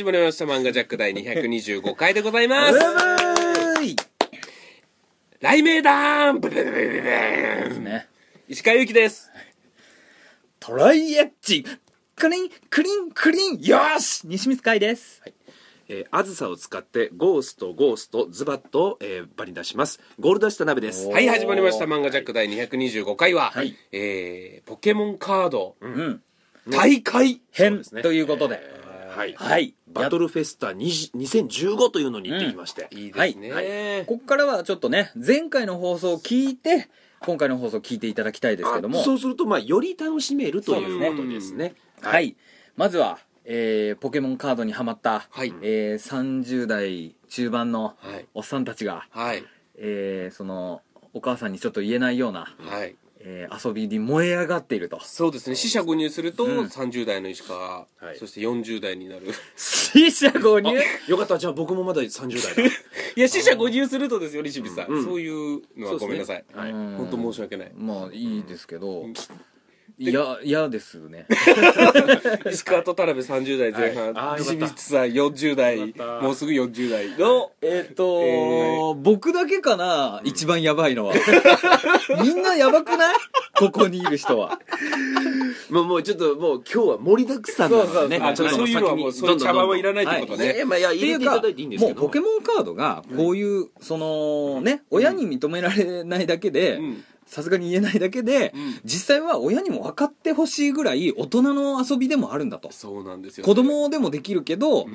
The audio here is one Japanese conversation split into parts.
はい、始まりました。漫画ジャック第225回でございます。雷鳴弾ブブブブブブン。ね。石川祐希です。トライエッジ。クリンクリンクリン。よし！西光海です、えー、あずさを使ってゴーストゴーストズバッと、えー、バリ出します。ゴールドした鍋です。おー。はい、始まりました。漫画ジャック第225回は、はい。えー、ポケモンカードうん。大会。変ですね。ということではい。はい。バトルフェスタ20 2015というのに行ってきまして、いいですね。はい。こっからはちょっとね前回の放送を聞いて今回の放送を聞いていただきたいですけども。あそうするとまあより楽しめるといそうですね。うことですねはい、まずは、えーポケモンカードにハマった、はい。えー30代中盤のはい。おっさんたちが、はい。えーそのお母さんにちょっと言えないような、はい。えー遊びに燃え上がっていると。そうですね。死者誤入すると、うん。30代の石川、はい。そして40代になる。死者誤入？よかった。じゃあ僕もまだ30代だ。いや、死者誤入するとですよ、西光さん。うんそういうのはごめんなさい。はいうん本当申し訳ない。まあいいですけどいや嫌ですね。石川と田辺30代前半、はい。あーよかった。西光さん40代。もうすぐ40代の。えっと、え僕だけかな、一番やばいのは。みんなやばくない？ここにいる人は。もうもうちょっともう今日は盛りだくさんなのでね。そういうのはもうそういう茶番はい。らないってことはい、いやいねやまあいやいうか入れていただいていいんですけど。もうポケモンカードがこういう、そのね親に認められないだけでうんさすがに言えないだけで、うん。実際は親にも分かってほしいぐらい大人の遊びでもあるんだと。そうなんですよ、子供でもできるけど、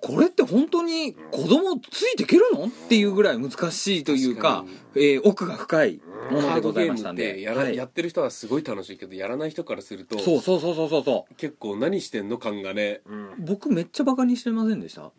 これって本当に子供ついていけるの？っていうぐらい難しいというか確えー奥が深いものでございましたんで。てやら、はい。やってる人はすごい楽しいけどやらない人からするとそうそうそうそうそうそう。結構何してんの？感がねうん僕めっちゃバカにしてませんでした？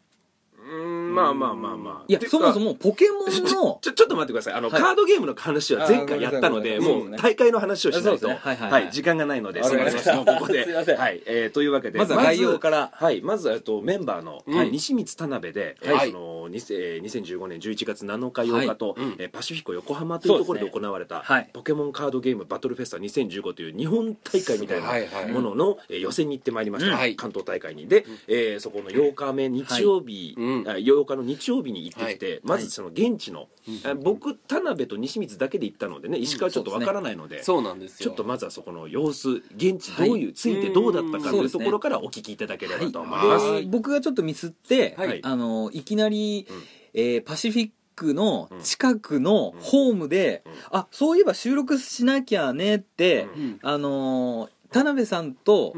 うんまあまあまあまあ。いやそもそもポケモンのちょちょっと待ってください。あの、はい。カードゲームの話は前回やったのでもう大会の話をしないと、はい時間がないので すいませんここで。はい、えーというわけでまずは概要から。はいまずえっとメンバーの、西光田辺で、えーはい。その2015年11月7日8日と、はいうん。えーパシフィコ横浜というところで行われた、はい。ポケモンカードゲームバトルフェスタ2015という日本大会みたいなものの、えー予選に行ってまいりました、うん。はい。関東大会に。で、えーそこの8日目日曜日、はい。うんあ8日の日曜日に行ってきて、はい。まずその現地の、あ僕田辺と西光だけで行ったのでね石川ちょっとわからないので,、そうなんですよ。ちょっとまずはそこの様子現地どういう、つい。てどうだったかというところからお聞きいただければと思います、はい。で僕がちょっとミスって、はい。あのいきなり、うんえーパシフィックの近くのホームで、うん。あそういえば収録しなきゃねって、うん。うん。あのー田辺さんと、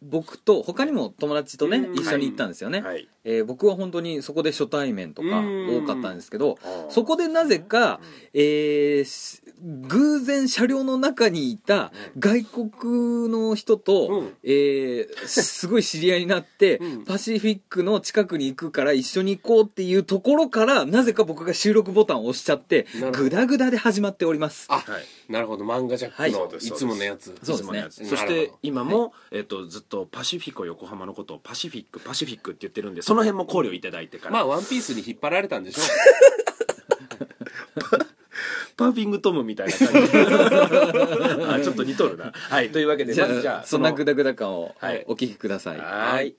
僕と他にも友達とね、うん。一緒に行ったんですよね、はいえー僕は本当にそこで初対面とかうん。多かったんですけど、そこでなぜか、えーし偶然車両の中にいた外国の人と、うん。えーすごい知り合いになって、うん。パシフィックの近くに行くから一緒に行こうっていうところからなぜか僕が収録ボタンを押しちゃってグダグダで始まっております。あはい。なるほど。漫画ジャックのはい。いつものやつ。そうですね。いつものやつ。なるほどそして今も、えっとずっとパシフィコ横浜のことをパシフィックパシフィックって言ってるんでその辺も考慮いただいてから、まあワンピースに引っ張られたんでしょ パーフィングトムみたいな感じ。あちょっと似とるな。はいというわけでじゃあ,、まずじゃあそんなグダグダ感をはい。お聞きください、はい。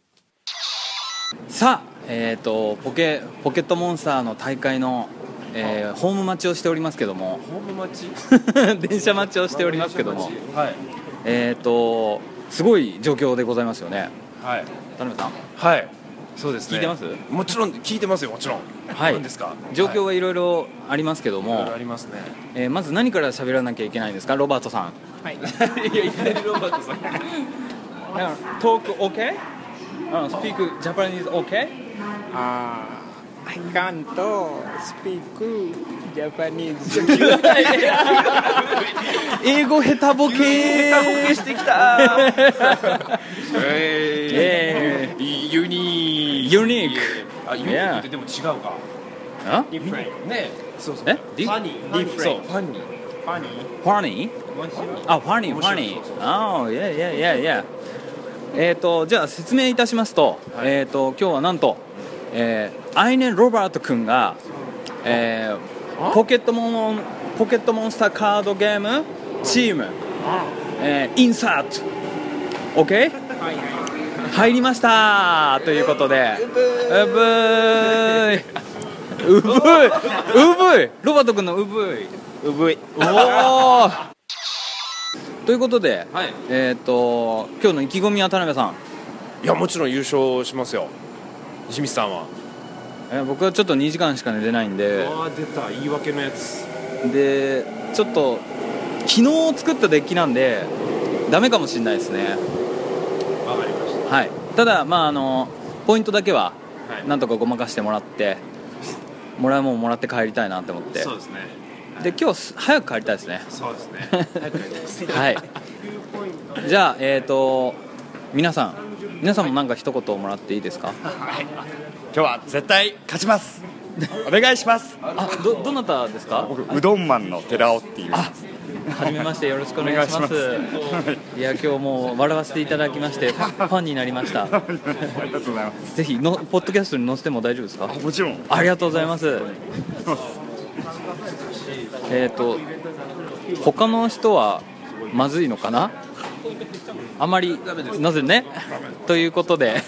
さあえっ、とポケポケットモンスターの大会の、えーホーム待ちをしておりますけども。ホーム待ち？電車待ちをしておりますけども。はい。えっ、とすごい状況でございますよね。はい。田辺さん。はいそうですね。聞いてます？もちろん聞いてますよもちろん。はい。何ですか？状況はい。ろいろありますけども、はいいろいろありますね。えーまず何から喋らなきゃいけないんですか？ロバートさん。はい。いやいきなりロバートさん。トーク OK? あスピークジャパニーズ OK? Ah, I can't speak Japanese. 英語下手ボケー。してきた。えユニー。ユニークあユニークってでも違うか。あ Different. ねそうそう。え？ディファニーそう Funny? ファニーあ、ファニー、ファニー。ああ、いやいやいやいや。えっ、と、じゃあ説明いたしますと、えっ、と、今日はなんと、えー、アイネン・ロバート君が、えー、ポケットモン、ポケットモンスターカードゲームチーム、えー、インサート。OK? 入りましたということで。うぶーい。うぶい。うぶい。ロバート君のうぶい。うぶい。おお ということで、はい。えっ、と今日の意気込みは田辺さん。いやもちろん優勝しますよ。西光さんは。えー僕はちょっと2時間しか寝てないんで。ああ出た言い訳のやつ。でちょっと昨日作ったデッキなんでダメかもしれないですねはい。ただまああのポイントだけははい。なんとかごまかしてもらってもらうもんもらって帰りたいなって思って。そうですね。で今日す早く帰りたいですね。そうですね。早くやります。はいじゃあえっ、と皆さん皆さんもなんか一言もらっていいですか？今日は絶対勝ちます。お願いします。あどどなたですか？僕うどんマンの寺尾って言いますはじめましてよろしくお願いします。いや今日もう笑わせていただきましてファファンになりました。ありがとうございます。ぜひのポッドキャストに載せても大丈夫ですか？もちろん。ありがとうございます。えっ、と他の人はまずいのかな？あまりなぜね？ということで。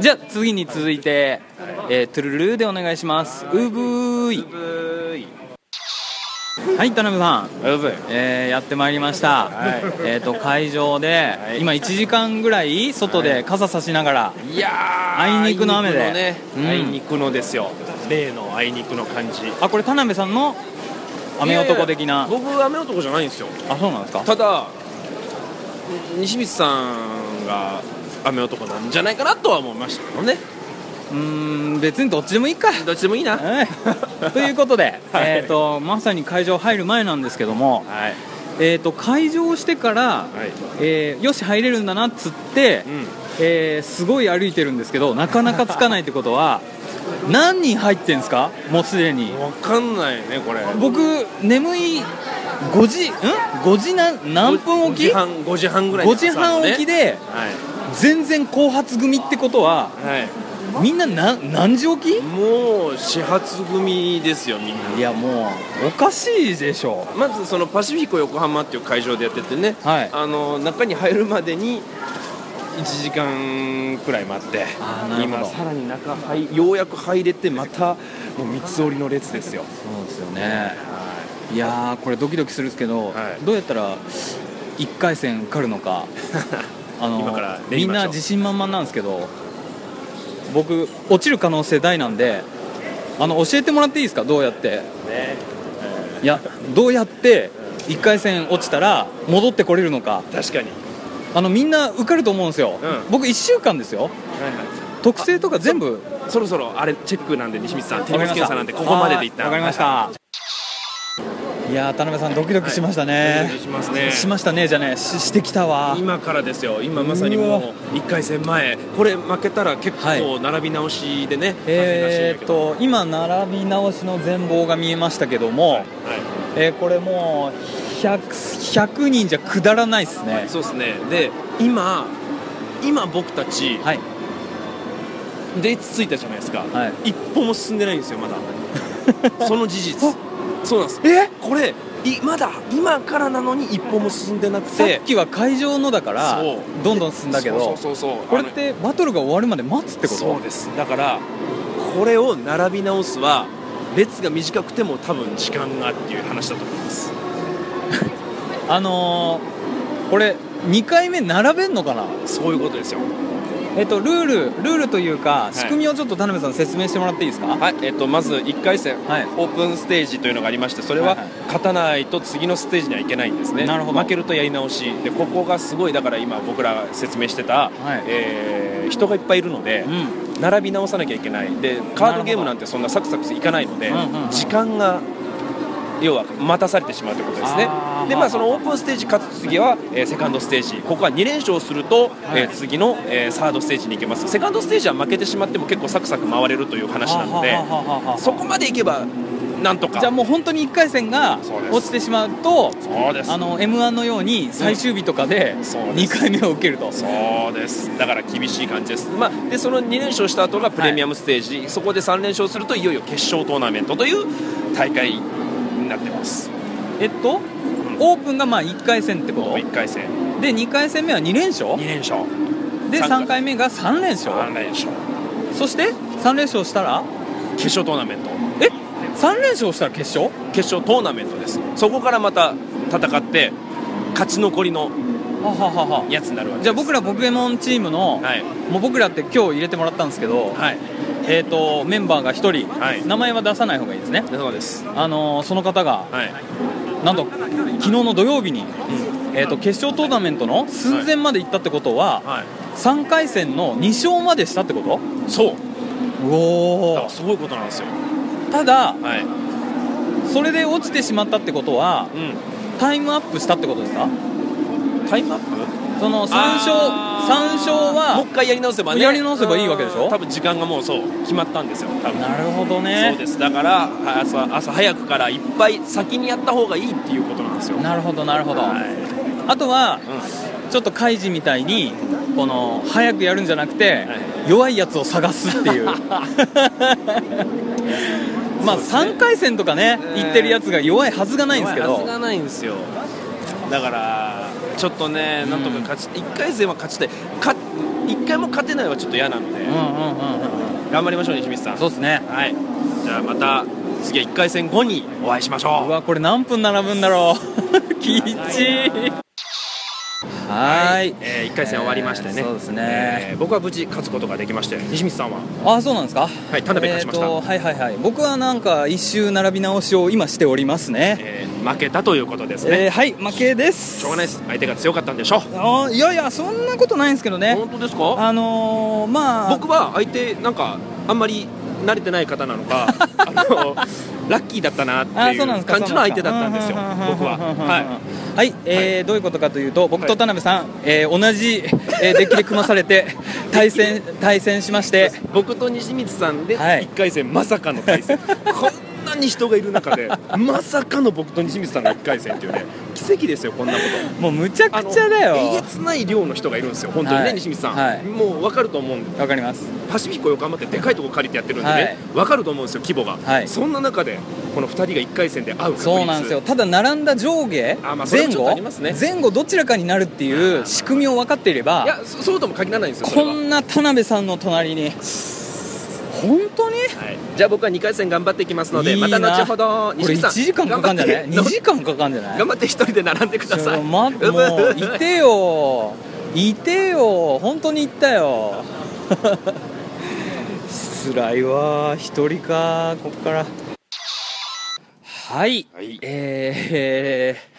じゃあ次に続いて、えートゥルルーでお願いします。うぶーいはい田辺さん。えーやってまいりました、えー、と会場で、今1時間ぐらい外で傘差しながら、いやーあいにくの雨で。あいね。うん。あいにくのですよ。例のあいにくの感じ。あこれ田辺さんの雨男的な。いやいや僕雨男じゃないんですよ。あそうなんですか。ただ西光さんが雨男なんじゃないかなとは思いましたけどねうーん別にどっちでもいいか。どっちでもいいな。はい。は いということで、えー、とまさに会場入る前なんですけども、えー、と会場してから、はい。えーよし入れるんだなっつって、うん。えーすごい歩いてるんですけどなかなかつかないってことは 何人入ってんすか？もうすでに。分かんないねこれ。僕眠い5時ん？5時な何分5起き時半5時半ぐらい5時半起きでではい。全然後発組ってことははいみんな何何時起き？もう始発組ですよみんな。いやもうおかしいでしょ。まずそのパシフィコ横浜っていう会場でやっててね、はい。あの中に入るまでに1時間くらい待ってあーなるほど。今さらに中入ようやく入れてまたもう三つ折りの列ですよ。そうですよね。い。やーこれドキドキするんですけど、はい。どうやったら1回戦受かるのか。あの今から練みんな自信満々なんですけど僕落ちる可能性大なんであの教えてもらっていいですか？どうやって？いやどうやって1回戦落ちたら戻ってこれるのか。確かに。あのみんな受かると思うんですよ、うん。僕1週間ですよ。はい特性とか全部はいそろそろあれチェックなんで西光さん。手荷物検査なんでここまでで一旦。わかりましたいやー田辺さんドキドキしましたね、お願いしますね。しましたねじゃねししてきたわ。今からですよ。今まさにもう1回戦前。これ負けたら結はい。構並び直しでね、えー、っ大変らしいんだけど。と今並び直しの全貌が見えましたけども、はいえーこれもう 100, 100人じゃくだらないですね。そうですね。で今今僕たちはい。でついたじゃないですか、はい。一歩も進んでないんですよまだ。その事実そうなんです。え？これいまだ今からなのに一歩も進んでなくさてっきは会場のだからどんどん進んだけどこれってバトルが終わるまで待つってこと？そうです。だからこれを並び直すは列が短くても多分時間がっていう話だと思います。あのー、これ2回目並べんのかな？そういうことですよえっとルールルールというか仕組みをちょっと田辺さん説明してもらっていいですか？はい、えっと、まず1回戦、はい。オープンステージというのがありましてそれは勝たないと次のステージにはいけないんですね。なるほど。負けるとやり直し。でここがすごいだから今僕らが説明してた、はい。えー人がいっぱいいるので、うん。並び直さなきゃいけない。でカードゲームなんてそんなサクサクいかないので、時間が要は待たされてしまうということですねでまあそのオープンステージ勝つ次は、えーセカンドステージ。ここは2連勝すると、はい。えー次の、えーサードステージに行けます。セカンドステージは負けてしまっても結構サクサク回れるという話なのでははははははそこまでいけばなんとか。じゃあもう本当に1回戦が落ちてしまうとそうです。あの m 1のように最終日とかで2そうです。回目を受けると、そうです。だから厳しい感じです、まあ、でその2連勝した後がプレミアムステージ、そこで3連勝するといよいよ決勝トーナメントという大会になってます。えっとオープンがまあ1回戦ってこと？1回戦。で2回戦目は2連勝？2連勝。で三回。3回目が3連勝？3連勝。そして3連勝したら？決勝トーナメント。え？3連勝したら決勝？決勝トーナメントです。そこからまた戦って勝ち残りのやつになるわけじゃあ僕らポケモンチームの、はい。もう僕らって今日入れてもらったんですけど、はい。えー、とメンバーが1人、はい。名前は出さない方がいいですね、そうです。あのーその方がはいなんと昨日の土曜日に、えー、と決勝トーナメントの寸前まで行ったってことは、はい。3回戦の2勝までしたってこと？そう。おだからすごいことなんですよ。ただはい。それで落ちてしまったってことはうん。タイムアップしたってことですか？タイムアップ？その3勝三勝はもう一回やり直せばね。やり直せばいいわけでしょ？うん。多分時間がもうそう決まったんですよ。多分なるほどね。そうです。だから朝朝早くからいっぱい先にやった方がいいっていうことなんですよ。なるほどなるほど、はい。あとはうちょっとカイジみたいにこの早くやるんじゃなくて、い。弱いやつを探すっていう。まあ3回戦とかねえー行ってるやつが弱いはずがないんですけど。はずがないんですよ。だからちょっとねなんとか勝ち、1回戦は勝ちたい。か1回も勝てないはちょっと嫌なので、うんうんうんうん頑張りましょう西光さん。そうですね。はい。じゃあまた次は1回戦後にお会いしましょう。うわこれ何分並ぶんだろう。きっちーはーい。え1回戦終わりましてね、えーそうですね。えー僕は無事勝つことができまして西光さんは？あそうなんですか？はい田辺勝ちました。えーとはいはいはい。僕はなんか一周並び直しを今しておりますね。えー負けたということですね、えーはい負けです。しょうがないです。相手が強かったんでしょう。いやいやそんなことないんですけどね。本当ですか？あのー、まあ。僕は相手なんかあんまり慣れてない方なのか あのラッキーだったなっていあそう感じの相手だったんですよ僕は。はい。はい、えーどういうことかというと僕と田辺さん、えー同じ、えーデッキで組まされて 対戦対戦しまして。僕と西光さんではい。1回戦まさかの対戦。こんなに人がいる中でまさかの僕と西光さんの1回戦っていうね奇跡ですよこんなこと。もうむちゃくちゃだよ。えげつない量の人がいるんですよ本当にね、はい。西光さん、はい。もう分かると思うんで。わかります。パシフィコ横浜ってでかいとこ借りてやってるんでね、はい。分かると思うんですよ規模が、はい。そんな中でこの2人が1回戦で会うそうなんですよ。ただ並んだ上下前後ありますね。前後どちらかになるっていう仕組みを分かっていればいやそそうとも限らないんですよこんな田辺さんの隣に本当に？はい、じゃあ僕は2回戦頑張っていきますのでまた後ほどこれ1時間かかんじゃない？頑張 ?2 って。時間かかんじゃない？頑張って1人で並んでくだちさい。ょま、もういてよ。いてよ。本当に行ったよ。辛いわ。一人かこっから。はい、はい。えー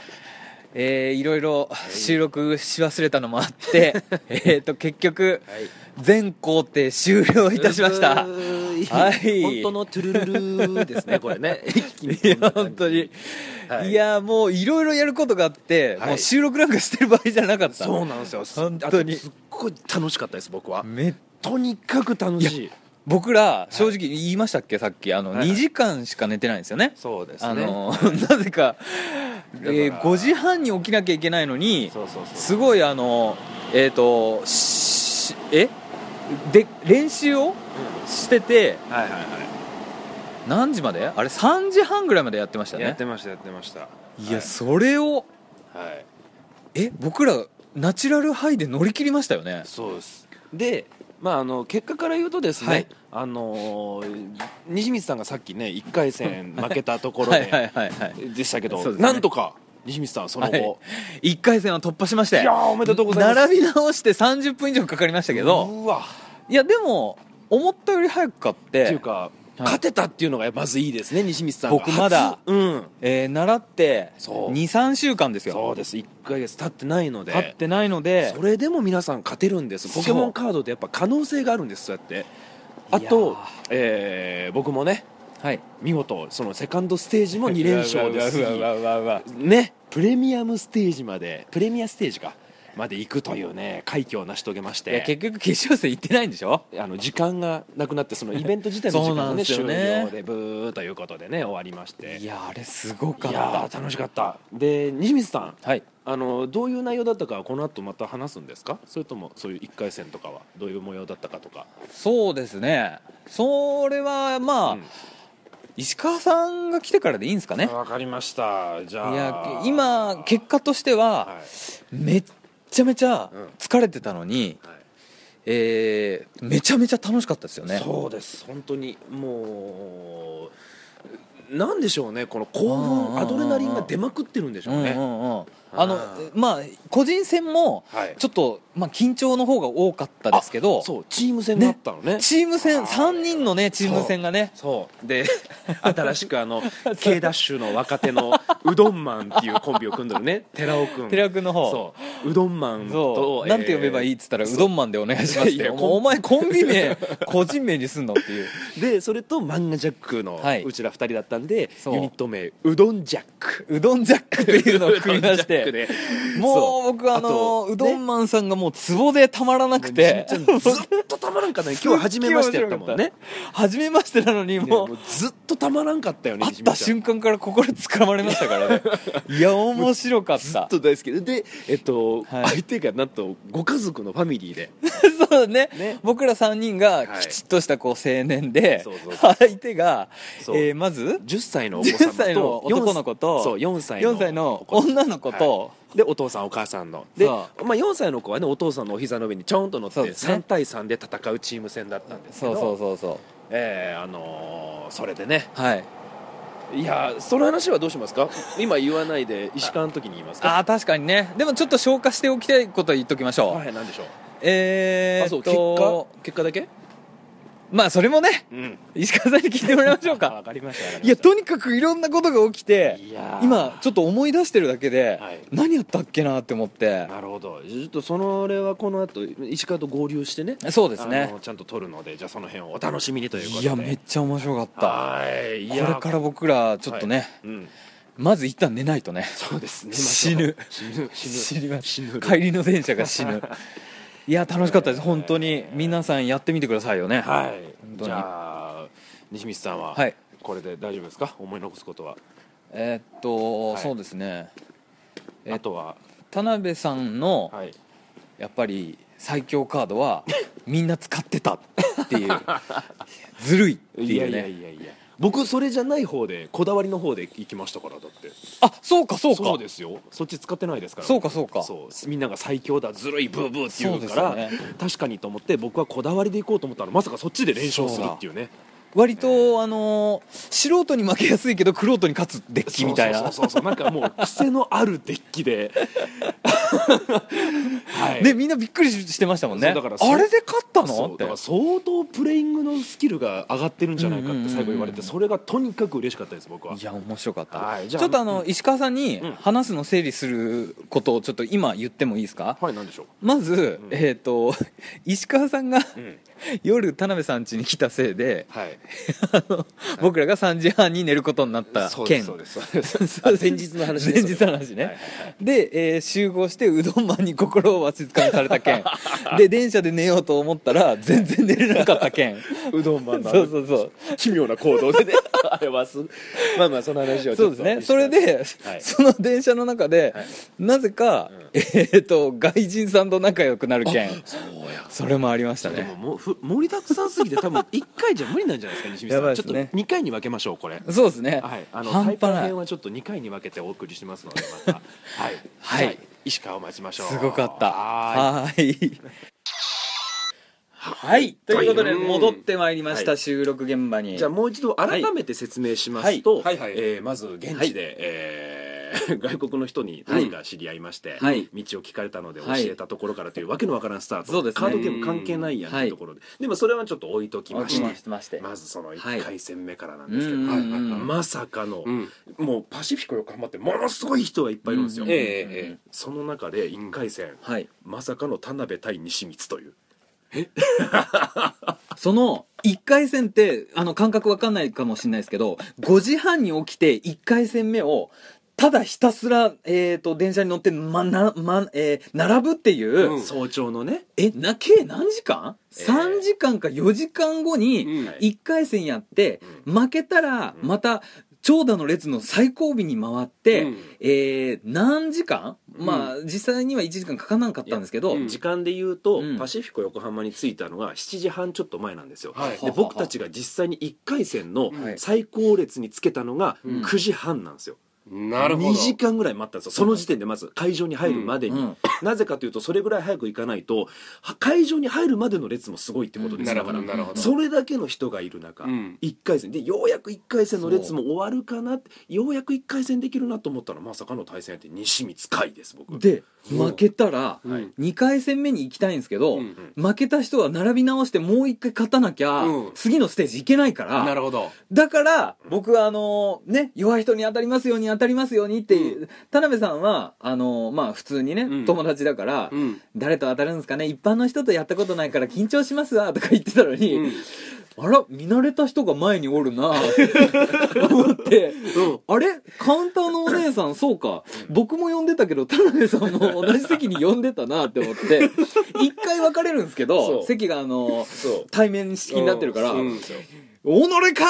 えーいろいろ収録し忘れたのもあって、えっと結局、全工程終了いたしました。はい。本当のトゥルルルですねこれね。一気にいや本当に、はい。い、やもういろいろやることがあって、はい。もう収録なんかしてる場合じゃなかった。そうなんですよ。本当に。すっごい楽しかったです僕は。めとにかく楽しい。僕ら正直言いましたっけさっき。あの、はい2時間しか寝てないんですよね。そうですね。あの なぜか、えーから。5時半に起きなきゃいけないのにすごいあのえっ、としえ？で練習をしててはいはいは何時まで？あれ3時半ぐらいまでやってましたいやっねてましたやってました。いやそれをはい。え僕らナチュラルハイで乗り切りましたよね。そうです。でまああの結果から言うとですね、はい。あのー西光さんがさっきね1回戦負けたところで でしたけど、ね。なんとか西光さんその後、はい、1回戦は突破しまして。いやーおめでとうございます。並び直して30分以上かかりましたけど。うわ。いやでも思ったより早く勝って。っていうか、勝てたっていうのがまずいいですね西光さんが。僕まだ初うん。えー習ってそう。23週間ですよ。そうです。1ヶ月経ってないので。経ってないのでそれでも皆さん勝てるんです。ポケモンカードってやっぱ可能性があるんですそうやって。あとー、えー僕もねはい。見事そのセカンドステージも2連勝ですねプレミアムステージまでプレミアステージかまで行くというね快挙を成し遂げましいやて結局決勝戦行ってないんでしょ？あの時間がなくなってそのイベント自体の時そうなん間がね。終ですよね了でブーということでね終わりまして。いやあれすごかっいやたー楽しかった。で西光さん。はい。あのどういう内容だったかはこの後また話すんですか？それともそういう1回戦とかはどういう模様だったかとか。そうですね。それはまあ、うん。石川さんが来てからでいいんですかね？わかりました。じゃあ。いや今結果としてははい。めっちゃめちゃうん。疲れてたのに、はい。えーめちゃめちゃ楽しかったですよね。そうです。本当に。もうなんでしょうね。この興うんうんうんうん奮アドレナリンが出まくってるんでしょうね、うんうんうんあのまあ個人戦もはい。ちょっと、まあ、緊張の方が多かったですけど。そうチーム戦があったのね。チーム戦3人のねチーム戦がね。そう。で 新しくあの K ダッシュの若手のうどんマンっていうコンビを組んでるね。寺尾君寺尾君の方。そう。うどんマンそとう、なんて呼べばいいっつったらうどんマンでお願いしますってお前コンビ名個人名にすんのっていう。でそれと漫画ジャックのはい。うちら二人だったんで、ユニット名うどんジャック。うどんジャックっていうのを組みましてでもそう。僕あのとうどんマンさんがもうツボでたまらなくて。ずっとたまらんかったね。今日初めましてやったもんね。初めましてなのにねもうずっとたまらんかったよね会った瞬間から心つかまれましたからね。いや面白かった。ずっと大好き。ででえっと、はい。相手がなんとご家族のファミリーで。そうね。ね。僕ら3人がはい。きちっとしたこう青年で、相手が、えーまず10歳のお子様10歳のと男の子とそう4歳の4歳の女の子と、はいでお父さんお母さんの。で、そまあ、4歳の子はねお父さんのお膝の上にちょんと乗って、そうですね。3対3で戦うチーム戦だったんですけどそうそうそうそう。えーあのーそれでね。はい。いやーその話はどうしますか？今言わないで石川の時に言いますか？ああ確かにね。でもちょっと消化しておきたいことは言っときましょう、はい何でしょう？えー、あそう結果？結果だけ？まあそれもねうん。石川さんに聞いてもらいましょう わかかりましたわかりました。いやとにかくいろんなことが起きて今ちょっと思い出してるだけで、はい。何やったっけなって思って。なるほど。ちょっとその俺はこの後石川と合流してねそうですね。ちゃんと撮るのでじゃあその辺をお楽しみにということで。いやめっちゃ面白かった。はい。これから僕らちょっとね、うん。まず一旦寝ないとね。そうですね。死ぬ死ぬ。死ぬ。死ぬ。帰りの電車が死ぬいや楽しかったです。本当に。皆さんやってみてくださいよね。はい。じゃあ西光さんははい。これで大丈夫ですか？思い残すことは。えーっと、はい。そうですね。えあとは？田辺さんのはい。やっぱり最強カードはみんな使ってたっていう。ずるいっていうね。いやいやいやいや僕それじゃない方でこだわりの方で行きましたからだって。あそうかそうか。そうですよ。そっち使ってないですから。そうかそうか。そう。みんなが最強だずるいブーブーって言うからね。確かにと思って僕はこだわりで行こうと思ったらまさかそっちで連勝するっていうね割とあのー素人に負けやすいけど玄人に勝つデッキみたいな。そうそうそうなんかもう癖のあるデッキで。はい。でみんなびっくりしてましたもんね。だからあれで勝ったの？って。相当プレイングのスキルが上がってるんじゃないかって最後言われうんうん。うんうんてそれがとにかく嬉しかったです僕は。いや面白かった、はい。じゃあちょっとあの石川さんにうん。話すの整理することをちょっと今言ってもいいですか、はいなんでしょうまず、えっ、と石川さんが、ん夜田辺さん家に来たせいではい。あの僕らが3時半に寝ることになった件。そうです。そうです。前日の話前日の話ね、はいはいはい。で、えー集合してうどんマンに心をわしづかみされた件。で電車で寝ようと思ったら全然寝れなかった件。うどんマンのそうそうそう。奇妙な行動でね あれはすまあまあその話をちそうょっとですね。それで、はい。その電車の中で、なぜか、えっ、と外人さんと仲良くなる件。そうや。それもありましたね。でももうふ盛りだくさんすぎて多分1回じゃ無理なんじゃないですか西見さん、ちょっとやばいですね。2回に分けましょうこれ。そうですね、はい、あの半イパ編はちょっと2回に分けてお送りしますのでまた。はい、はい。じゃあ石川を待ちましょう。すごかった。ははーいはい。ということでうん戻ってまいりました、はい。収録現場に。いじゃあもう一度改めて説明しますと、はい。はい。はいえーまず現地で、えー 外国の人に何か知り合いまして、はい。道を聞かれたので教はい。えたところからというわけのわからんスタート、そうですね。カードゲーム関係ないやんというところで、でもそれはちょっと置いときましてまして。まずそのはい。1回戦目からなんですけど、うん。うん。うん。まさかの、ん。もうパシフィコ横浜ってものすごい人がいっぱいいるんですよ、うん。えええその中で1回戦、はい。まさかの田辺対西光という その1回戦ってあの感覚わかんないかもしれないですけど5時半に起きて1回戦目をただひたすら、えー、と電車に乗って、まなまえー並ぶっていう、うん。早朝のね。えな計何時間、えー ?3 時間か4時間後にうん。1回戦やって、負けたらまた長蛇の列の最後尾に回って、うん。えー何時間、まあ実際には1時間かからなかったんですけど、うん。時間で言うと、うん。パシフィコ横浜に着いたのが7時半ちょっと前なんですよ、はい。で僕たちが実際に1回戦のはい。最高列につけたのがうん。9時半なんですよ、なるほど。2時間ぐらい待ったんですよ。その時点でまず会場に入るまでに、うん。うんなぜかというとそれぐらい早く行かないとは会場に入るまでの列もすごいってことです、からほどなるほど。それだけの人がいる中、うん。1回戦。でようやく1回戦の列も終わるかなってようやく1回戦できるなと思ったらまさかの対戦相手西光海です僕。で負けたらはい。2回戦目に行きたいんですけど、うん負けた人は並び直してもう一回勝たなきゃ、うん。次のステージ行けないから。なるほど。だから僕はあのね弱い人に当たりますように当たりますようにっていう、田辺さんはあのまあ普通にね、うん。友達だから、うん。誰と当たるんですかね？一般の人とやったことないから緊張しますわとか言ってたのに、うん。あら見慣れた人が前におるな思って、あれ？カウンターのお姉さんそうか。僕も呼んでたけど田辺さんも同じ席に呼んでたなって思って。一回分かれるんですけど席があの対面式になってるから。うん「己か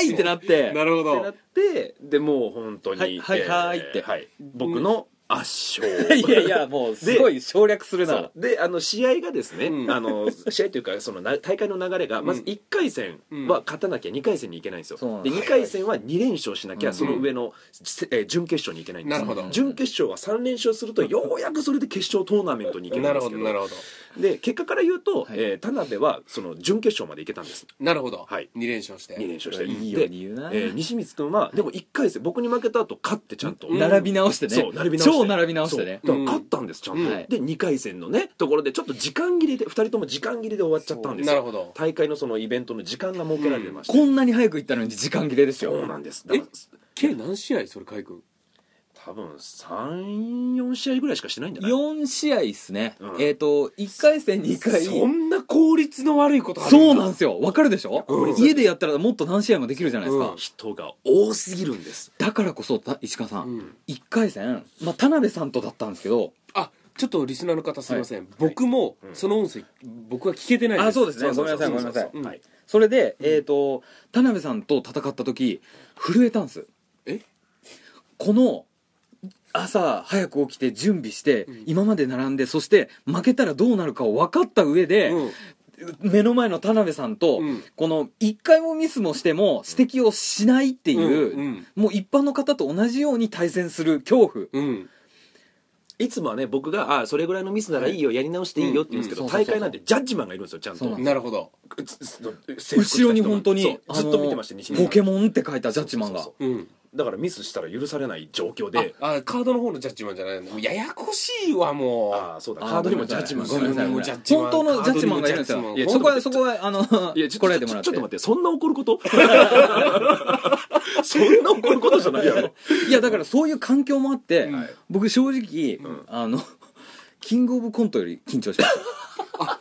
ーい!」ってなってなるほってなっどてでもう本当にはいはいはいってえーはい、僕の圧 勝いやいやもうすごい省略するな。であの試合がですね、うん。あの試合というかそのな大会の流れがまず1回戦は勝たなきゃ2回戦に行けないんですよ、うなんです。2回戦は2連勝しなきうん。ゃその上の、せえー準決勝に行けないんですなるほど。準決勝は3連勝するとようやくそれで決勝トーナメントに行けるなんるですけど。ほどなるほど。で結果から言うと、はい。えー田辺はその準決勝まで行けたんです。なるほど。はい。2連勝して。2連勝して。いいよでうに言うな。えー西光君はでも1回戦僕に負けた後勝ってちゃんと、うん。並び直してね。そう並び直して超並び直してね。そう。だから勝ったんですちゃんと、うんはい。で2回戦のねところでちょっと時間切れで2人とも時間切れで終わっちゃったんですよ。なるほど。大会のそのイベントの時間が設けられてまして、こんなに早く行ったのに時間切れですよ。そうなんです。だから計何試合それ海君？多分34試合ぐらいしかしてないんじゃない？4試合っすね、うん。えっ、と1回戦2回。そんな効率の悪いことあるそうなんですよ。わかるでしょ、うん。家でやったらもっと何試合もできるじゃないですか、うん。人が多すぎるんです。だからこそた石川さん、うん。1回戦、まあ、田辺さんとだったんですけど。あちょっとリスナーの方すいません、僕もうんその音声僕は聞けてないです。あそうですね。ごめんなさいごめんなさい。うん。はい。それで、えっ、と田辺さんと戦った時震えたんです。え？この朝早く起きて準備して、ん。今まで並んでそして負けたらどうなるかを分かった上で、うん。目の前の田辺さんと、うん。この1回もミスもしても指摘をしないっていう、うんもう一般の方と同じように対戦する恐怖。うん。いつもはね僕が「あそれぐらいのミスならいいよやり直していいよ」って言うんですけど、うんうん。大会なんてジャッジマンがいるんですよちゃんと。そうなんなるほど。後ろに本当にずっと見てました西ポ光ケモンって書いたジャッジマンが。そうそうそう。うんだからミスしたら許されない状況あで。あカードの方のジャッジマンじゃないもうややこしいわもう。ああそうだ。カードにもジャッジマンごめんなさいごめんなさいジャッジマン本当のジャッジマンがいるんですよ。いやそこはそこはあのいやちょこらえてもらって。ちょちょっと待ってそんな怒ること？そんな怒ることじゃないやろ。いやだからそういう環境もあって、うん。僕正直、ん。あのキングオブコントより緊張しました。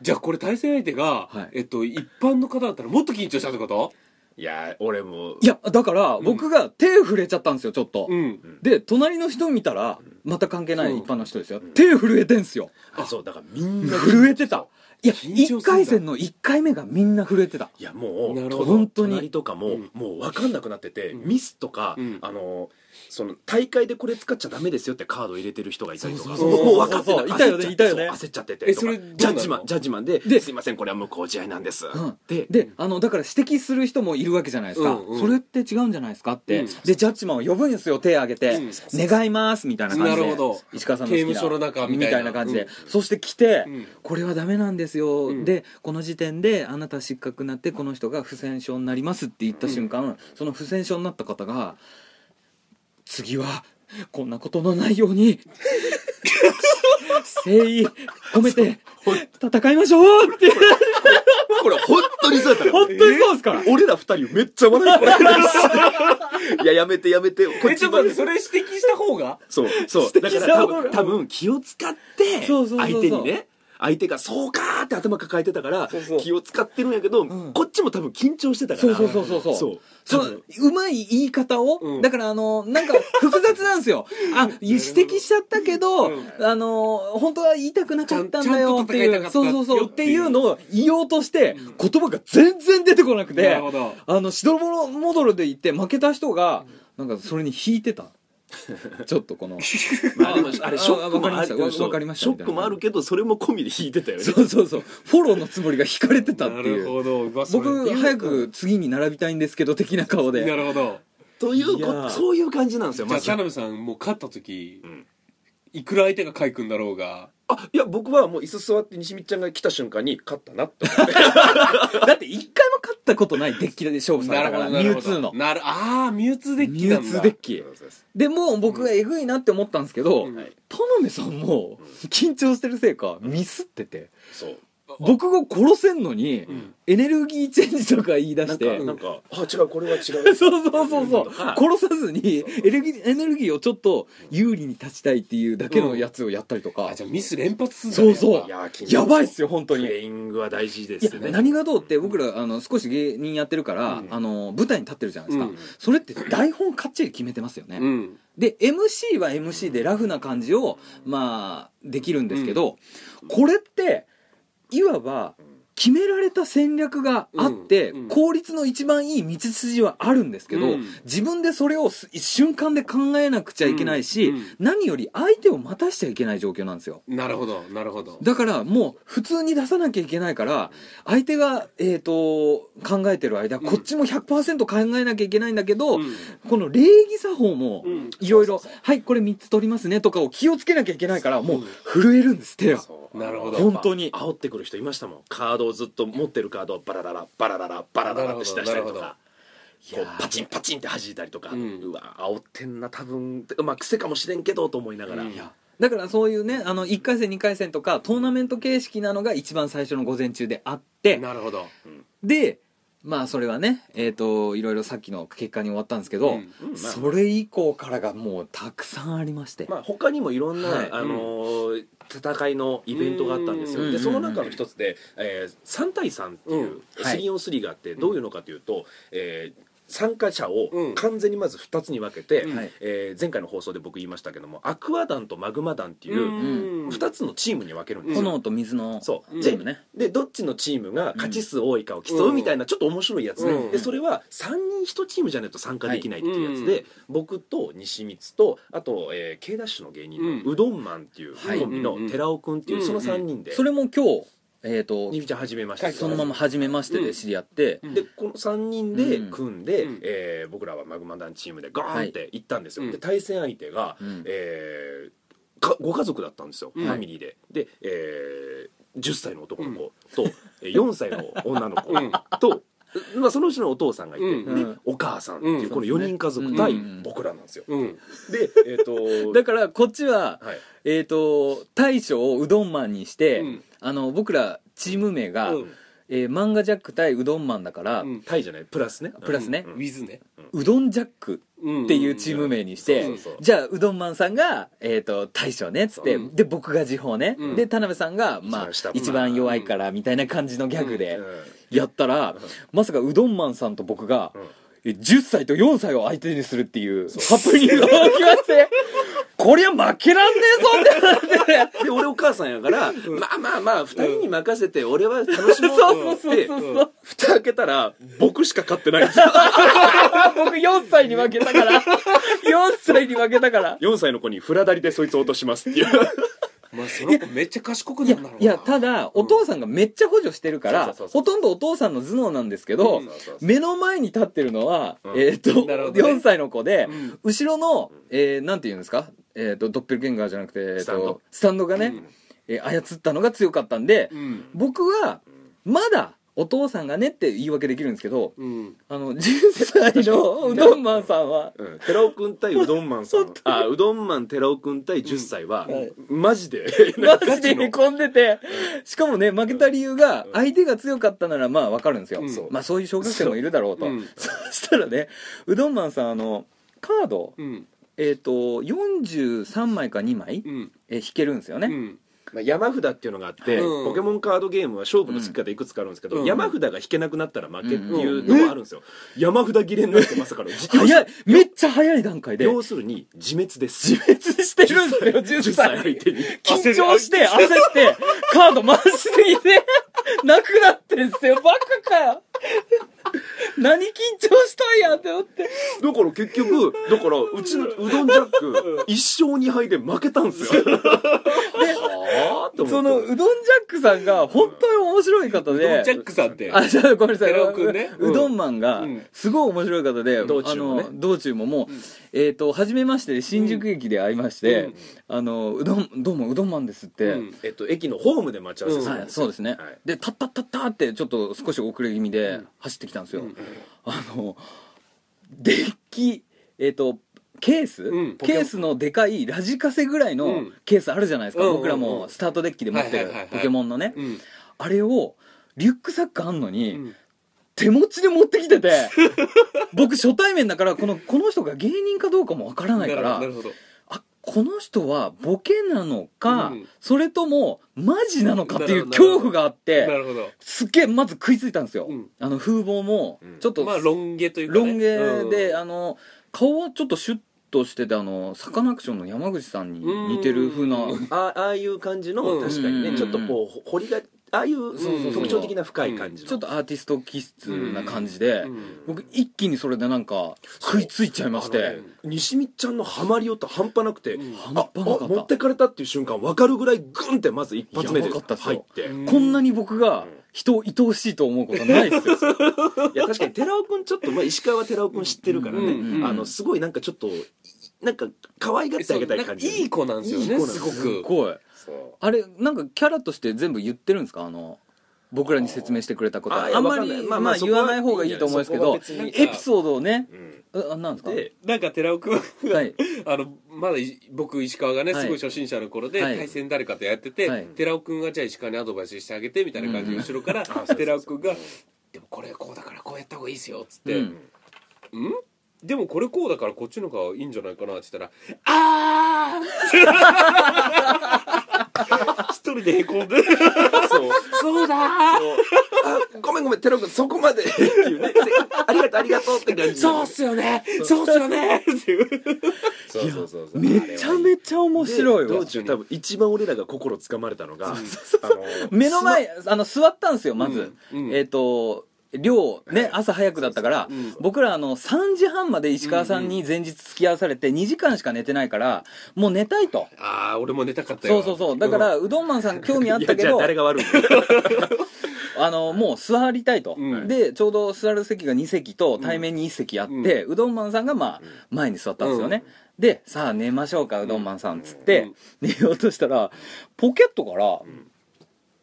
じゃあこれ対戦相手が、はい。えっと一般の方だったらもっと緊張したってこと？いや俺も。いやだから僕が手触れちゃったんですよちょっと、うん。で隣の人見たらまた関係ないう。ん一般の人ですよ、手震えてんすよ。あそうだからみんな。震えてた。いや緊張するんだ。1回戦の1回目がみんな震えてた。いやもう本当に。隣とかも、うん。もう分かんなくなってて、うん。ミスとか、うん。あのその大会でこれ使っちゃダメですよってカード入れてる人がいたりとか。もう分かっていたよね。いたよね。焦っちゃってて。ジャッジマンジャッジマンでで「すいませんこれは無効試合なんです」うん。でであのだから指摘する人もいるわけじゃないですか、うんうん。それって違うんじゃないですかって、うん。でジャッジマンを呼ぶんですよ手挙げて。うん「願います」みたいな感じで。なるほど。石川さんの刑務所の中みたいな。感じで、うん。そして来て、うん。これはダメなんですよ、うん。でこの時点であなた失格になってこの人が不戦勝になりますって言った瞬間、その不戦勝になった方が次はこんなことのないように。誠意込めて戦いましょうって。これ本当にそうやった本当にそうですから。俺ら二人めっちゃ笑いこれいややめてやめて。こえちょっと待ってそれ指摘した方が？そうそう。だから多分多分気を使ってそうそうそうそう。相手にね相手が「そうか!」って頭抱えてたから気を使ってるんやけど、ん。こっちも多分緊張してたから。そうそうそうそう。そう。そうまい言い方を、うん。だからあのなんか複雑なんですよ。あ指摘しちゃったけど、あの本当は言いたくなかったんだよっていう。そうそうそう。よっていうのを言おうとして、言葉が全然出てこなくて。あのしどろもどろで言って負けた人がなんかそれに引いてた ちょっとこの まあでもあれショックもあるわかりました。わそうわかりました。ショックもあるけどそれも込みで引いてたよね。そうそうそう。フォローのつもりが引かれてたってないう。るほど。僕早く次に並びたいんですけど的な顔で。なるほど。というこそういう感じなんですよじゃあ田辺さんもう勝った時、んいくら相手が海君だろうが。あいや僕はもう椅子座って西光ちゃんが来た瞬間に勝ったなって思って。だって一回ったことないデッキで勝負されたからミュウツーの。なるああミュウツーデッミュウツーデッキ。でもう僕がえぐいなって思ったんですけど、うん。田辺さんも緊張してるせいかミスってて。そう僕が殺せんのに、ん。エネルギーチェンジとか言い出なんかして、なんかあ違うこれは違う。そうそうそうそう。はい殺さずにエネルギーエネルギーをちょっと有利に立ちたいっていうだけのやつをやったりとか、あじゃあミス連発すんだねそうそう。ややばいっすよ本当に。プレイングは大事ですね。何がどうって僕らあの少し芸人やってるから、あの舞台に立ってるじゃないですか、うん。それって台本かっちり決めてますよね、うん。で MC は MC でラフな感じをまあできるんですけど、これっていわば決められた戦略があって、うん。うん効率の一番いい道筋はあるんですけど、うん。自分でそれをす瞬間で考えなくちゃいけないし、うん。うん何より相手を待たしちゃいけない状況なんですよ。なるほどなるほど。だからもう普通に出さなきゃいけないから相手が、えー、と考えてる間こっちも100%考えなきゃいけないんだけど、うん。この礼儀作法もうん。いろいろ「はいこれ3つ取りますね」とかを気をつけなきゃいけないからもう震えるんです手がなるほど。本当に。煽ってくる人いましたもん。カードをずっと持ってるカードをバラララバラララバラララって出したりとか。こうパチンパチンって弾いたりとか、ううんわ煽ってんな多分まあ癖かもしれんけどと思いながら、うん。だからそういうねあの1回戦2回戦とかトーナメント形式なのが一番最初の午前中であって。なるほど。でまあそれはねえっ、といろいろさっきの結果に終わったんですけど、うんうんまあ。それ以降からがもうたくさんありまして、まあ、他にもいろんな、はい。あのー戦いのイベントがあったんですよ。うん。でその中の一つで、えー3対3っていううん。はい。3on3 があってどういうのかというと、えー参加者をうん。完全にまず2つに分けて、うん。はい。えー前回の放送で僕言いましたけどもアクア団とマグマ団っていううん。2つのチームに分けるんですよ、炎と水のそう。チームね、でどっちのチームが勝ち数多いかを競うみたいなちょっと面白いやつね、うん。でそれは3人1チームじゃないと参加できないっていうやつで、はい。僕と西光とあと、えー、K ダッシュの芸人のうどんマンっていうはい。コンビの寺尾君っていううんその3人で、それも今日えっ、とにみちゃん始めました。そのまま初めましてで知り合って、でこの3人でうん。組んで、うん。えー僕らはマグマ団チームでガーンって行ったんですよ、はいで対戦相手が、うん。えーかご家族だったんですよ、うん。ファミリーで。で、えー10歳の男の子と、えー4歳の女の子うん。と、まあ、そのうちのお父さんがいて、うんでうんお母さんっていううん。この4人家族対うん僕らなんですよ、うん。でえっ、と だからこっちは、はい。えっ、と大将をうどんマンにして、うん。あの僕らチーム名が、うん。えー漫画ジャック対うどんマンだから、うん。タイじゃない？プラスね。プラスね。うんウィズね。うどんジャックっっていうチーム名にして、そうそうそう。じゃあうどんマンさんが、えー、と大将ねっつって、う。ん。で僕が時報ね、うん。で田辺さんが、まあ一番下、一番弱いからみたいな感じのギャグでうんやったら、まさかうどんマンさんと僕が、うん。え10歳と4歳を相手にするっていうハプニングが起きまして こりゃ負けらんねえぞってなって。で俺お母さんやから、まあまあまあ2人に任せて俺は楽しもうと思ってそうそうそうそう蓋開けたら僕しか勝ってないんですよ。僕4歳に負けたから。4歳に負けたから。4歳の子にフラダリでそいつを落としますっていうまあその子めっちゃ賢くなるんだろうな。いやただお父さんがめっちゃ補助してるからほとんどお父さんの頭脳なんですけど目の前に立ってるのは、うん。えっ、と、ね。4歳の子で、うん。後ろの、えーなんて言うんですか、えー、とドッペルゲンガーじゃなくて、えーとスタンド。がね、えー操ったのが強かったんで、うん。僕はまだお父さんがねって言い訳できるんですけどうん。あの10歳のうどんマンさんは。うん。寺尾君対うどんマンさん あうどんマン寺尾君対10歳は、はい。マジで。マジでへこんでて、しかもね、負けた理由が、相手が強かったならまあわかるんですよ。うん。まあそういう小学生もいるだろうと。う。ん。そしたらね、うどんマンさん、あの、カード、うん。えっ、と、43枚か2枚、うん。え引けるんですよね。うんまあ、山札っていうのがあって、うん。ポケモンカードゲームは勝負の付き方いくつかあるんですけど、うん。山札が引けなくなったら負けっていうのもあるんですよ、山札切れになってまさかの。早い！めっちゃ早い段階で。要するに自滅です。自滅してるんですよ、10 10歳歳。相手に緊張して、焦って、カード回しすぎて、なくなってんすよ、バカかよ。何緊張したんやって思って。だから結局だからうちのうどんジャック一勝二敗で負けたんですよ。はあって思って。そのうどんジャックさんが本当に面白い方で。ドンジャックさんって。あ、じゃあごめんなさい。ね。うどんマンがうん、すごい面白い方で、道中もね。あの、道中ももう、えっと、初めましてで新宿駅で会いまして、あの、うどん、どうもうどんマンですって、うん。えっと駅のホームで待ち合わせするんはい、そうですね、はい。でタッタッタッタってちょっと少し遅れ気味で走ってきたんですよ、あのデッキえっ、とケース、うん。ケースのでかいラジカセぐらいのうん。ケースあるじゃないですか、うん僕らもスタートデッキで持ってるポケモンのね、うん。あれをリュックサックあんのに、ん。手持ちで持ってきてて僕初対面だからこのこの人が芸人かどうかもわからないからなるほどあこの人はボケなのか、うん。それともマジなのかっていう恐怖があってなるほど。すっげえまず食いついたんですよ、うん。あの風貌もうん。ちょっと、まあロン毛というかね。ロン毛で、うん。あの顔はちょっとシュッとしててあのサカナクションの山口さんに似てる風なあああいう感じの、うん。確かにね、うん。ちょっとこう彫りがああいう特徴的な深い感じの、ちょっとアーティスト気質な感じで、うん。僕一気にそれでなんか食いついちゃいまして、西見ちゃんのハマりよって半端なくて、持ってかれたっていう瞬間分かるぐらいグンってまず一発目で。入って、うんこんなに僕が人を愛おしいと思うことないですよ。いや確かに寺尾君ちょっと、まあ、石川は寺尾君知ってるからね、あのすごいなんかちょっとなんか可愛がってあげたい感じ。いい子なんですよねすすごすくごいあれなんかキャラとして全部言ってるんですか？あの僕らに説明してくれたこと。はああんまりまあ、まあ言わない方がいいと思うんですけどエピソードをねうん。あなんですか？でなんか寺尾君が、はい。あのまだい僕石川がねはい。すごい初心者の頃で、はい。対戦誰かとやってて、はい。寺尾君がじゃあ石川にアドバイスしてあげてみたいな感じでうん。後ろからそうそう寺尾君が「でもこれこうだからこうやった方がいいですよ」っつって「ううん？んでもこれこうだからこっちの方がいいんじゃないかな」って言ったら「あー!」一人でへこんで。そう。そうだ。ーあごめんごめん。寺尾君そこまで。っていうね。せありがとうありがとうって感じ。そうっすよね。そう。っすよね。っていうそうそうそう。そうめちゃめちゃ面白いわ。で道中多分一番俺らが心つかまれたのがあの目の前あの座ったんですよまず、うん。うん。えっ、と寮ね朝早くだったから、うん。僕らあの3時半まで石川さんに前日付き合わされて2時間しか寝てないからもう寝たいと。ああ俺も寝たかったよ。そうそうそう。だから、うどんマンさん興味あったけど誰が悪いの？あのもう座りたいと、うん。でちょうど座る席が2席と対面に1席あって、うどんマンさんがまあ前に座ったんですよね、でさあ寝ましょうかうどんマンさんっつって、寝ようとしたらポケットから、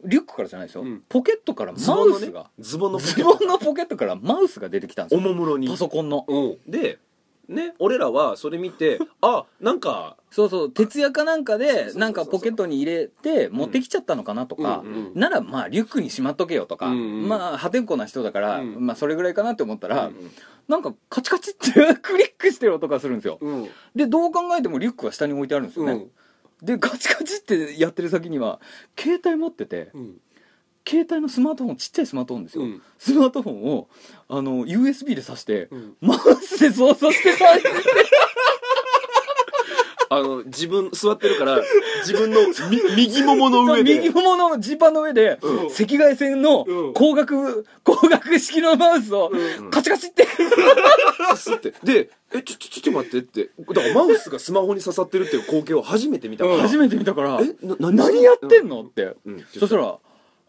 リュックからじゃないですよ、うん。ポケットからズマボンのねウスが、ズボンのポケズボンのポケットからマウスが出てきたんですよ。おもむろにパソコンの。うん。でね俺らはそれ見てあなんかそうそう徹夜かなんかでなんかポケットに入れて持ってきちゃったのかなとか、うん。うんならまあリュックにしまっとけよとか、うんうんまあ破天荒な人だから、うん。まあそれぐらいかなって思ったら、うん。なんかカチカチって クリックしてる音がするんですよ。うん。でどう考えてもリュックは下に置いてあるんですよね、うんでカチカチってやってる先には携帯持っててうん。携帯のスマートフォンちっちゃいスマートフォンですよ、うん。スマートフォンをあの USB で挿して、ん。マウスで操作してたんですあの自分座ってるから 自分のみ右ももの上で。右もものジーパンの上で、うん。赤外線のうん。光学、光学式のマウスをカチカチって、スッて。でえちょちょちょっと待ってって。だからマウスがスマホに刺さってるっていう光景を初めて見たから、初めて見たから、えな何やってんの？って、うん。そしたら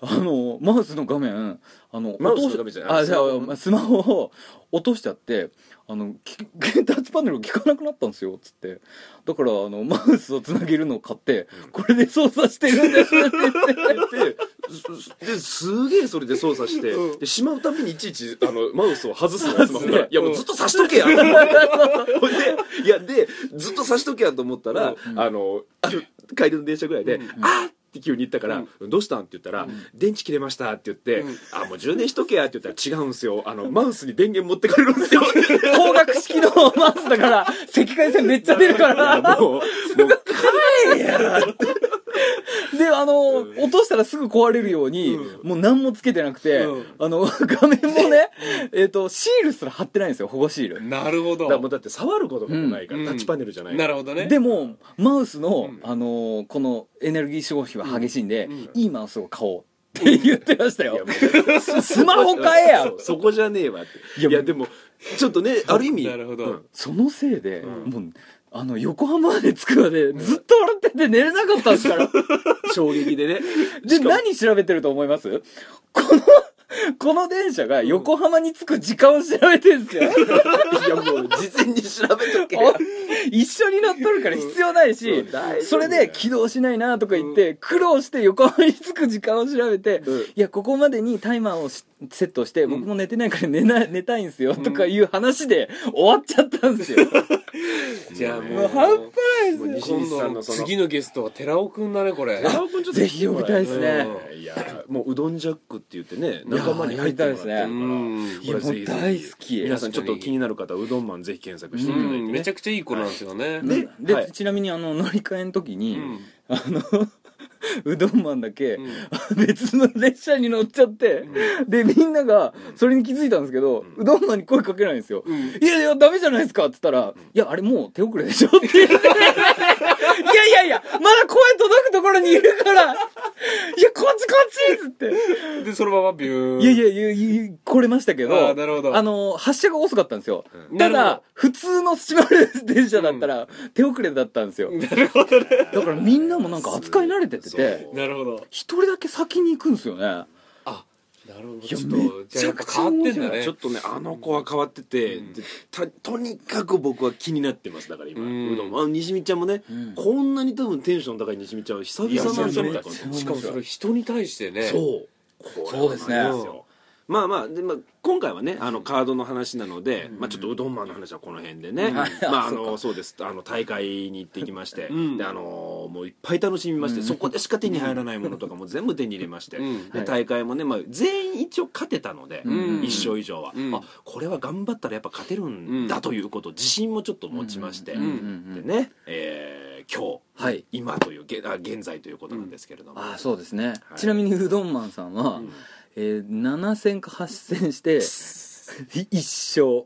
あのマウスの画面あのマウスの画面じゃないあじゃスマホあスマホを落としちゃってあのき タッチパネルが効かなくなったんですよっつって。だからあのマウスをつなげるのを買って、これで操作してるんですって。言ってすげえそれで操作して、でしまうたびにいちいちあのマウスを外すのスマホいやもうずっと刺しとけや。と思ってほいでいやでずっと刺しとけやと思ったら、あの帰りの電車ぐらいで「あっ!」って急に言ったから「どうしたん?」って言ったら「電池切れました」って言って「あもう充電しとけや」って言ったら「違うんすよ。あの マウスに電源持ってかれるんですよ」光学式のマウスだから 赤外線めっちゃ出るから。もうもうであの、落としたらすぐ壊れるように、もう何もつけてなくて、あの画面もね、えっとシールすら貼ってないんですよ保護シール。なるほど。だからもうだって触ることもないから、うん。タッチパネルじゃないなるほどね。でもマウスの、あのこのエネルギー消費は激しいんで、いいマウスを買おうっって言ってましたよ。ススマホ買えや。そこじゃねえわって。いやでもちょっとねある意味。なるほど。うん。そのせいで、もうあの横浜まで着くまでずっと笑ってて寝れなかったんですから。衝撃でね。で何調べてると思います？このこの電車が横浜に着く時間を調べてるんですよ。いやもう事前に調べとけ一緒に乗っとるから必要ないし、それで起動しないなとか言って、苦労して横浜に着く時間を調べて、うん。いや、ここまでにタイマーをしセットして、僕も寝てないから寝な 寝たいんですよ、とかいう話で終わっちゃったんですよ。じゃあもう半端ないですもう西今光さ度んのその次のゲストは寺尾くんだねこれ。寺尾君ちょっとぜひ呼びたいですね。いやもううどんジャックって言ってね仲間に入ってもらってるから。うん。いや、もう大好き。皆さんちょっと気になる方はうどんマンぜひ検索していただいてねめちゃくちゃいい子なんですよね。でで、はい。ちなみにあの乗り換えの時に、ん。あの うどんマンだけ、別の列車に乗っちゃって、でみんながそれに気づいたんですけど、うどんマンに声かけないんですよ「いやいやダメじゃないですか」っつったら「いやあれもう手遅れでしょ」って言って「いやいやいやまだ声届くところにいるから。いやこっちこっち」っつって。でそのままビュー。ンいやいやい来れましたけどあーなるほど。あの発車が遅かったんですよ、ん。ただ普通の閉まる電車だったら手遅れだったんですよ、なるほどね。だからみんなもなんか扱い慣れてててなるほど。一人だけ先に行くんですよねなるほど。やちょっと変わってんだね。ちょっとねあの子は変わってて、でたとにかく僕は気になってますだから今、うん。うどん。あの西見ちゃんもね、こんなに多分テンション高い西見ちゃんは久々なんじゃないかなしかもそれ人に対してね。そう。そうですね。よまあまあで、まあ、今回はねあのカードの話なので、まあ、ちょっとうどんマンの話はこの辺でね、まああのそうです。あの大会に行ってきまして、ん。であのもういっぱい楽しみまして、そこでしか手に入らないものとかも全部手に入れまして、ん。で大会もね、まあ、全員一応勝てたので、ん。一勝以上は、ん。あこれは頑張ったらやっぱ勝てるんだということ自信もちょっと持ちまして、ん。でね、えー今日、はい。今というげあ現在ということなんですけれども、ああそうですね、はい。ちなみにうどんマンさんは、えー、7戦か8戦して一勝。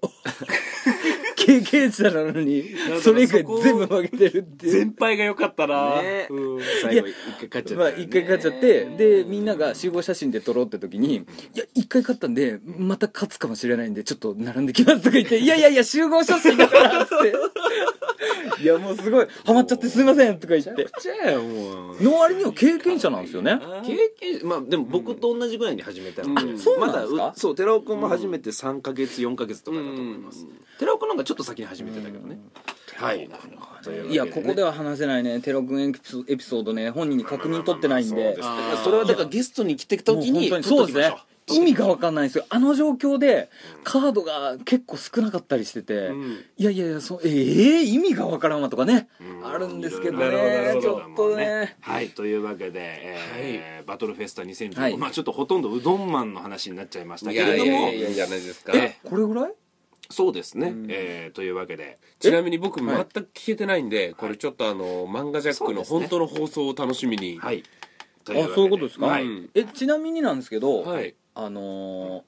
経験者なのにそれ以外全部負けてるっていう。先輩が良かったな。ね。うん。最後一回勝っちゃったまあ一回勝っちゃってでみんなが集合写真で撮ろうって時に「いや一回勝ったんでまた勝つかもしれないんでちょっと並んできます」とか言って「いやいやいや集合写真だから」って「いやもうすごい。ハマっちゃってすいません」とか言って。じゃあもう。の割には経験者なんですよね。経験まあでも僕と同じぐらいに始めたので、うん。そうまだなんですか？うそう寺尾君も初めて3か月4か月とかだと思います、寺尾君なんかちょっと先に始めてたけどね、はい。といやここでは話せないね。テロ君エピソエピソードね。本人に確認取ってないんで。そうです。ねそれはだからゲストに来てた時にそうですね意味が分かんないんですよ。あの状況でカードが結構少なかったりしてて、ん。いやいやいやそうえー、意味が分からんわとかね、あるんですけどなるほどなねちょっとね。はいというわけで、えーバトルフェスタ2015、はい。まあちょっとほとんどうどんマンの話になっちゃいましたいやいけれども。やいやいいじゃないですか。えこれぐらい？そうですね、えーというわけで。ちなみに僕全く聞けてないんでこれちょっとあの漫画ジャックの本当の放送を楽しみに。はい。とあそういうことですか、はい、うん。えちなみになんですけど、はいあのー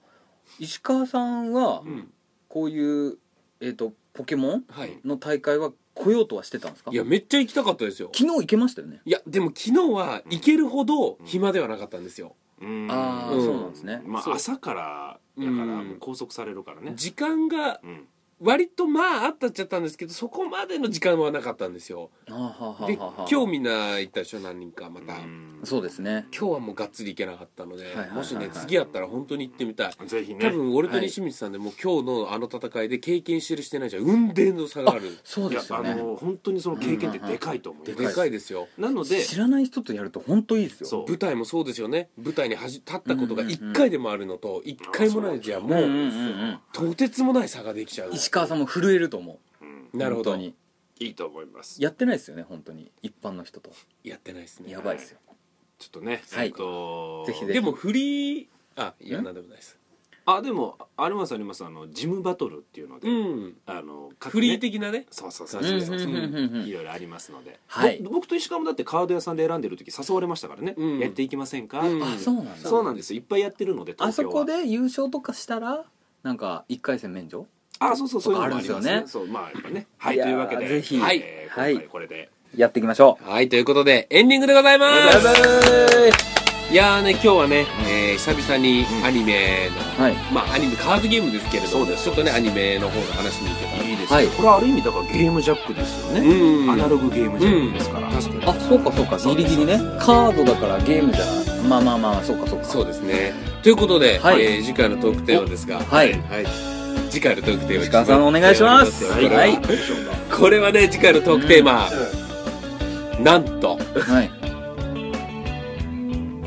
石川さんはん。こういう、えー、とポケモンはい。の大会は来ようとはしてたんですか？いやめっちゃ行きたかったですよ。昨日行けましたよね。いやでも昨日は行けるほど暇ではなかったんですよ。うん。ああ、うん。そうなんですね。そう。まあ朝からだからもう拘束されるからね、時間がうん割とまああったっちゃったんですけどそこまでの時間はなかったんですよ。あーはあはあではあはあ今日みんな行ったでしょ何人かまた。うんそうですね。今日はもうがっつり行けなかったのではいはいはいはい。もしね次やったら本当に行ってみたい。ぜひね。多分俺と西光さんでもう今日のあの戦いで経験してるしてないじゃ雲泥の差がある。そういやあですよね。の本当にその経験ってでかいと思う、でかい。ですよ。なので知らない人とやると本当いいですよ。そう。舞台もそうですよね。舞台にはじ立ったことが1回でもあるのと1回もないじゃもうんうんうとてつもない差ができちゃう。石川さんも震えると思う。なるほど。いいと思います。やってないですよね本当に。一般の人と。やってないですね。やばいですよ。ちょっとね、はい。えっとぜひぜひ。でもフリーあいやなんでもないです。あでもありますあります。あのジムバトルっていうので、うん。あの各フリーね的なね。そうそうそうそう。そう、うんうんうんうん。うんいろいろありますので、はい。ぼ僕と石川もだってカード屋さんで選んでる時誘われましたからね、うん。やっていきませんか、うん。あそうなんだそうなんですいっぱいやってるのであそ東京は。こで優勝とかしたらなんか一回戦免除？あそうそうそういうのもありますね。そうまあやっぱね。はいいやーというわけでぜひはい、はい。今回これで。やっていきましょうはいということでエンディングでございます。バイバイいやーね今日はね、えー久々にアニメの、はい。まあアニメカードゲームですけれどもちょっとねアニメの方の話に行けたら。いいですはい。これはある意味だからゲームジャックですよね。うん。アナログゲームジャックですから。確かに。あそうかそうか。ギリギリね。カードだからゲームじゃまあまあまあそうかそうか。そうですね。ということで、はい。えー次回のトークテーマですが。はい次回のトークテーマ石川さんお願いします。はいはい。これはね次回のトークテーマ、なんと。はい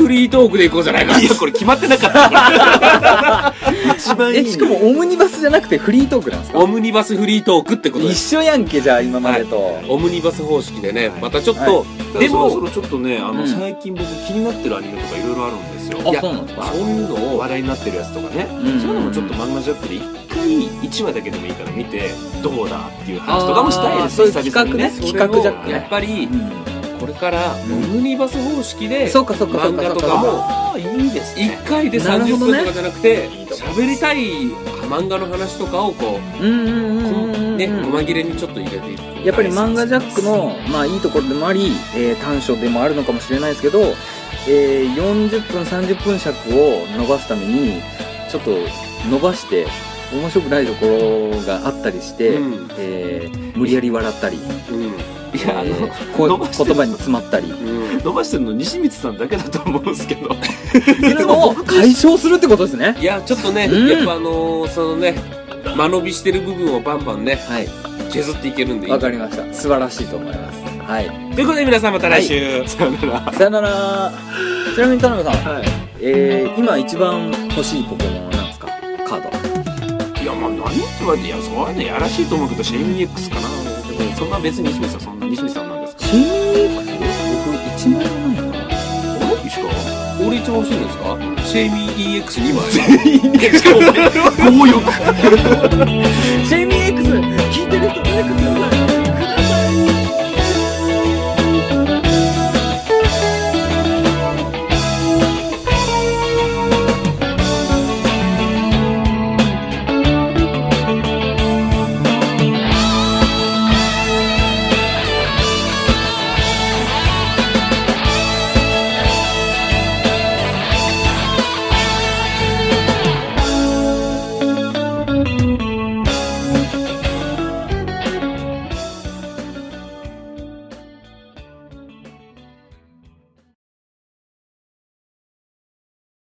フリートークでいこうじゃないか。いやこれ決まってなかった。一番いい。えしかもオムニバスじゃなくてフリートークなんですか？オムニバスフリートークってこと一緒やんけじゃあ今までと、オムニバス方式でね、またちょっと、はでもでもそろそろちょっとねあの、うん。最近僕気になってるアニメとかいろいろあるんですよ。そうなんですか。そういうのを話題になってるやつとかね、うん。そういうのもちょっと漫画ジャックで一回1話だけでもいいから見てどうだっていう話とかもしたいですう企画ね。企画ジャックね。やっぱりうんこれからオムニバス方式で漫画とかもああいいですね。1回で30なるほどね。分とかじゃなくて喋りたい漫画の話とかをこうね細切れにちょっと入れていくやっぱり漫画ジャックの、まあ、いいところでもあり、えー短所でもあるのかもしれないですけど、えー40分30分尺を伸ばすためにちょっと伸ばして面白くないところがあったりして、うん。えー無理やり笑ったり、うんいやあの、えーこう言葉に詰まったり。うん。伸ばしてるの西光さんだけだと思うんですけど。いうのを解消するってことですね。いやちょっとね、うん。やっぱあのーそのね間延びしてる部分をバンバンねはい。削っていけるんでわかりました。素晴らしいと思います。はい。ということで皆さんまた来週、さよなら。さよなら。ちなみに田辺さん、はい。えー今一番欲しいポケモンは何ですか？カードいやまあ何って言われていやそういうのやらしいと思うけどシェイミー X かな。そんな別に西光さん西光さんなんですか？シェイミ僕1枚もないな。あれ石川？俺一番欲しい。んですかシェイミー EX2 枚しかも強欲。シェイミー X 聞いてる人誰かください